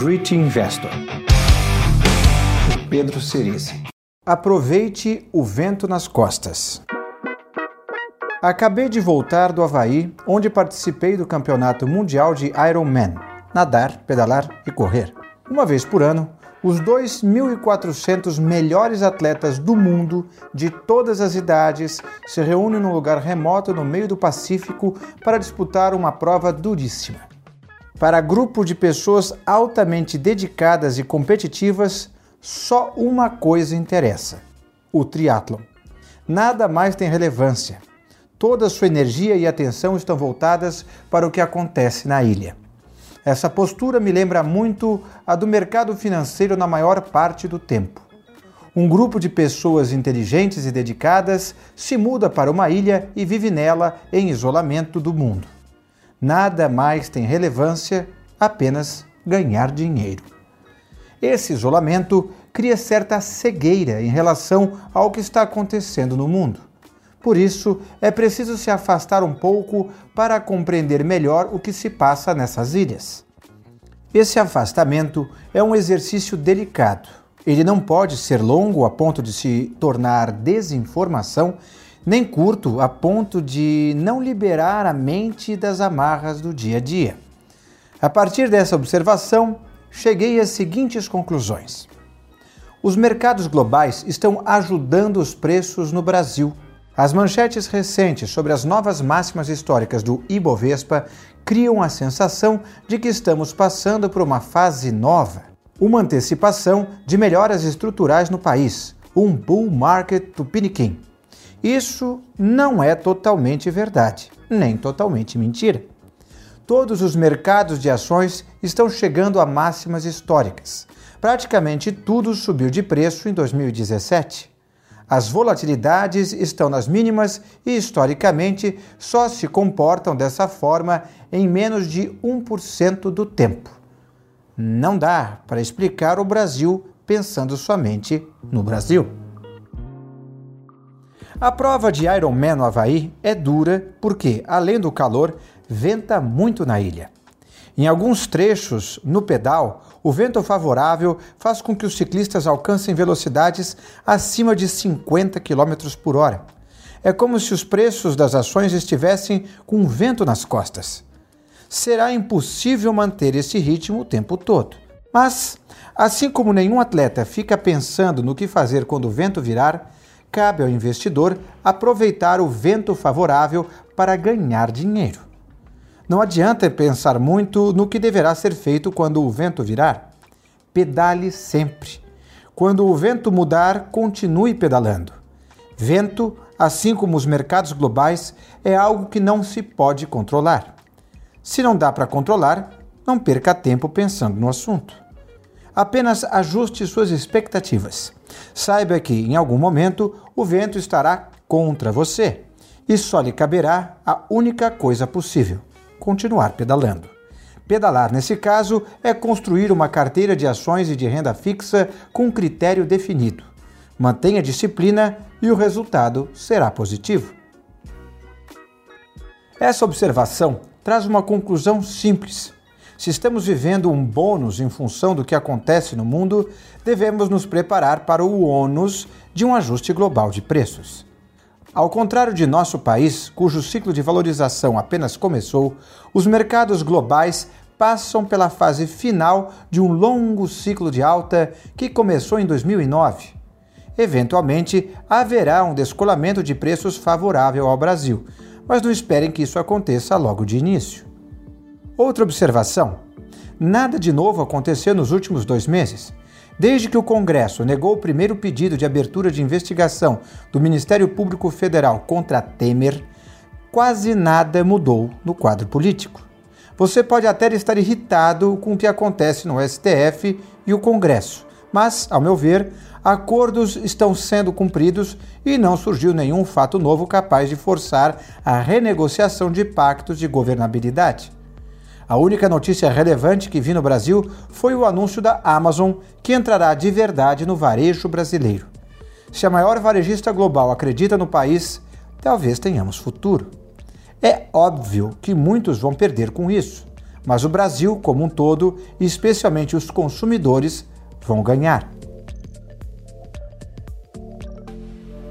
Grit Investor. Pedro Cerise. Aproveite o vento nas costas. Acabei de voltar do Havaí, onde participei do Campeonato Mundial de Ironman, nadar, pedalar e correr. Uma vez por ano, os 2.400 melhores atletas do mundo, de todas as idades, se reúnem num lugar remoto no meio do Pacífico para disputar uma prova duríssima. Para grupo de pessoas altamente dedicadas e competitivas, só uma coisa interessa: o triatlon. Nada mais tem relevância toda sua energia e atenção estão voltadas para o que acontece na ilha. Essa postura me lembra muito a do mercado financeiro na maior parte do tempo. Um grupo de pessoas inteligentes e dedicadas se muda para uma ilha e vive nela em isolamento do mundo. Nada mais tem relevância, apenas ganhar dinheiro. Esse isolamento cria certa cegueira em relação ao que está acontecendo no mundo. Por isso, é preciso se afastar um pouco para compreender melhor o que se passa nessas ilhas. Esse afastamento é um exercício delicado. Ele não pode ser longo a ponto de se tornar desinformação, nem curto a ponto de não liberar a mente das amarras do dia a dia. A partir dessa observação, cheguei às seguintes conclusões. Os mercados globais estão ajudando os preços no Brasil as manchetes recentes sobre as novas máximas históricas do Ibovespa criam a sensação de que estamos passando por uma fase nova, uma antecipação de melhoras estruturais no país, um bull market tupiniquim. Isso não é totalmente verdade, nem totalmente mentira. Todos os mercados de ações estão chegando a máximas históricas. Praticamente tudo subiu de preço em 2017. As volatilidades estão nas mínimas e, historicamente, só se comportam dessa forma em menos de 1% do tempo. Não dá para explicar o Brasil pensando somente no Brasil. A prova de Ironman no Havaí é dura porque, além do calor, venta muito na ilha. Em alguns trechos, no pedal, o vento favorável faz com que os ciclistas alcancem velocidades acima de 50 km por hora. É como se os preços das ações estivessem com vento nas costas. Será impossível manter esse ritmo o tempo todo. Mas, assim como nenhum atleta fica pensando no que fazer quando o vento virar, cabe ao investidor aproveitar o vento favorável para ganhar dinheiro. Não adianta pensar muito no que deverá ser feito quando o vento virar. Pedale sempre. Quando o vento mudar, continue pedalando. Vento, assim como os mercados globais, é algo que não se pode controlar. Se não dá para controlar, não perca tempo pensando no assunto. Apenas ajuste suas expectativas. Saiba que, em algum momento, o vento estará contra você e só lhe caberá a única coisa possível: continuar pedalando. Pedalar, nesse caso, é construir uma carteira de ações e de renda fixa com critério definido. Mantenha disciplina e o resultado será positivo. Essa observação traz uma conclusão simples. Se estamos vivendo um bônus em função do que acontece no mundo, devemos nos preparar para o ônus de um ajuste global de preços. Ao contrário de nosso país, cujo ciclo de valorização apenas começou, os mercados globais passam pela fase final de um longo ciclo de alta que começou em 2009. Eventualmente, haverá um descolamento de preços favorável ao Brasil, mas não esperem que isso aconteça logo de início. Outra observação: nada de novo aconteceu nos últimos dois meses. Desde que o Congresso negou o primeiro pedido de abertura de investigação do Ministério Público Federal contra Temer, quase nada mudou no quadro político. Você pode até estar irritado com o que acontece no STF e o Congresso, mas, ao meu ver, acordos estão sendo cumpridos e não surgiu nenhum fato novo capaz de forçar a renegociação de pactos de governabilidade. A única notícia relevante que vi no Brasil foi o anúncio da Amazon, que entrará de verdade no varejo brasileiro. Se a maior varejista global acredita no país, talvez tenhamos futuro. É óbvio que muitos vão perder com isso. mas o Brasil, como um todo, e especialmente os consumidores, vão ganhar.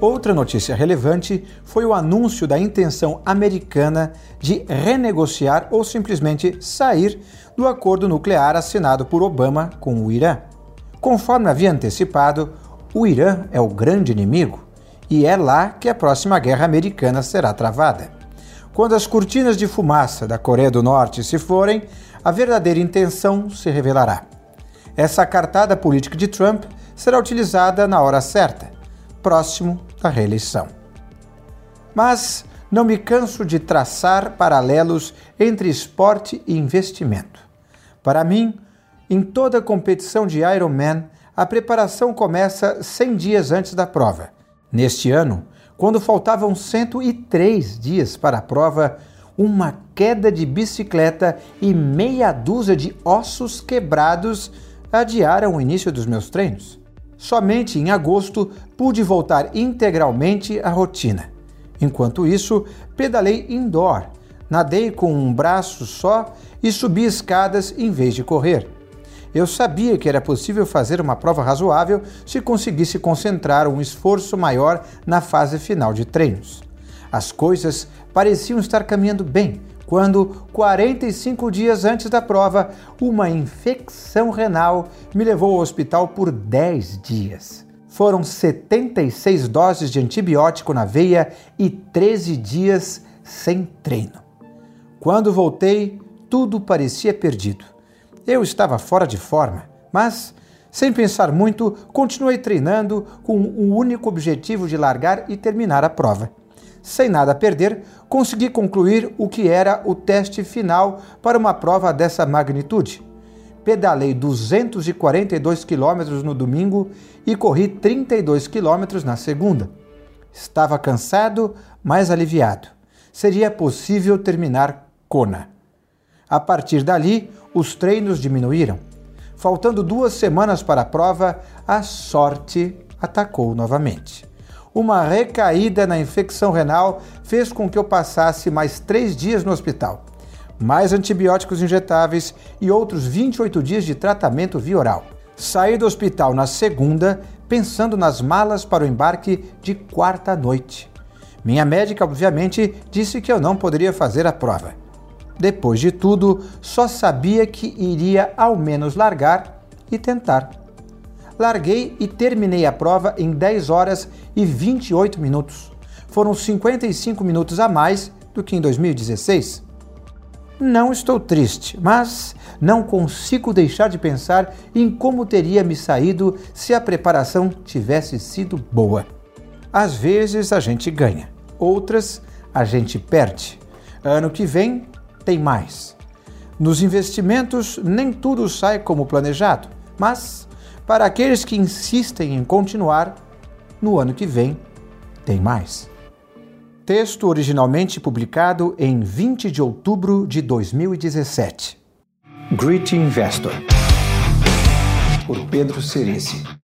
Outra notícia relevante foi o anúncio da intenção americana de renegociar ou simplesmente sair do acordo nuclear assinado por Obama com o Irã. Conforme havia antecipado, o Irã é o grande inimigo e é lá que a próxima guerra americana será travada. Quando as cortinas de fumaça da Coreia do Norte se forem, a verdadeira intenção se revelará. Essa cartada política de Trump será utilizada na hora certa, próximo da reeleição. Mas não me canso de traçar paralelos entre esporte e investimento. Para mim, em toda competição de Ironman, a preparação começa 100 dias antes da prova. Neste ano, quando faltavam 103 dias para a prova, uma queda de bicicleta e meia dúzia de ossos quebrados adiaram o início dos meus treinos. Somente em agosto pude voltar integralmente à rotina. Enquanto isso, pedalei indoor, nadei com um braço só e subi escadas em vez de correr. Eu sabia que era possível fazer uma prova razoável se conseguisse concentrar um esforço maior na fase final de treinos. As coisas pareciam estar caminhando bem quando, 45 dias antes da prova, uma infecção renal me levou ao hospital por 10 dias. Foram 76 doses de antibiótico na veia e 13 dias sem treino. Quando voltei, tudo parecia perdido. Eu estava fora de forma, mas, sem pensar muito, continuei treinando com o único objetivo de largar e terminar a prova. Sem nada a perder, consegui concluir o que era o teste final para uma prova dessa magnitude. Pedalei 242 quilômetros no domingo e corri 32 quilômetros na segunda. Estava cansado, mas aliviado. Seria possível terminar Kona. A partir dali, os treinos diminuíram. Faltando duas semanas para a prova, a sorte atacou novamente uma recaída na infecção renal fez com que eu passasse mais três dias no hospital, mais antibióticos injetáveis e outros 28 dias de tratamento via oral. Saí do hospital na segunda, pensando nas malas para o embarque de quarta noite. Minha médica, obviamente, disse que eu não poderia fazer a prova. Depois de tudo, só sabia que iria ao menos largar e tentar larguei e terminei a prova em 10 horas e 28 minutos. Foram 55 minutos a mais do que em 2016. Não estou triste, mas não consigo deixar de pensar em como teria me saído se a preparação tivesse sido boa. Às vezes a gente ganha, outras a gente perde. Ano que vem tem mais. Nos investimentos nem tudo sai como planejado, mas para aqueles que insistem em continuar, no ano que vem tem mais. Texto originalmente publicado em 20 de outubro de 2017. Great Investor, por Pedro Cerici.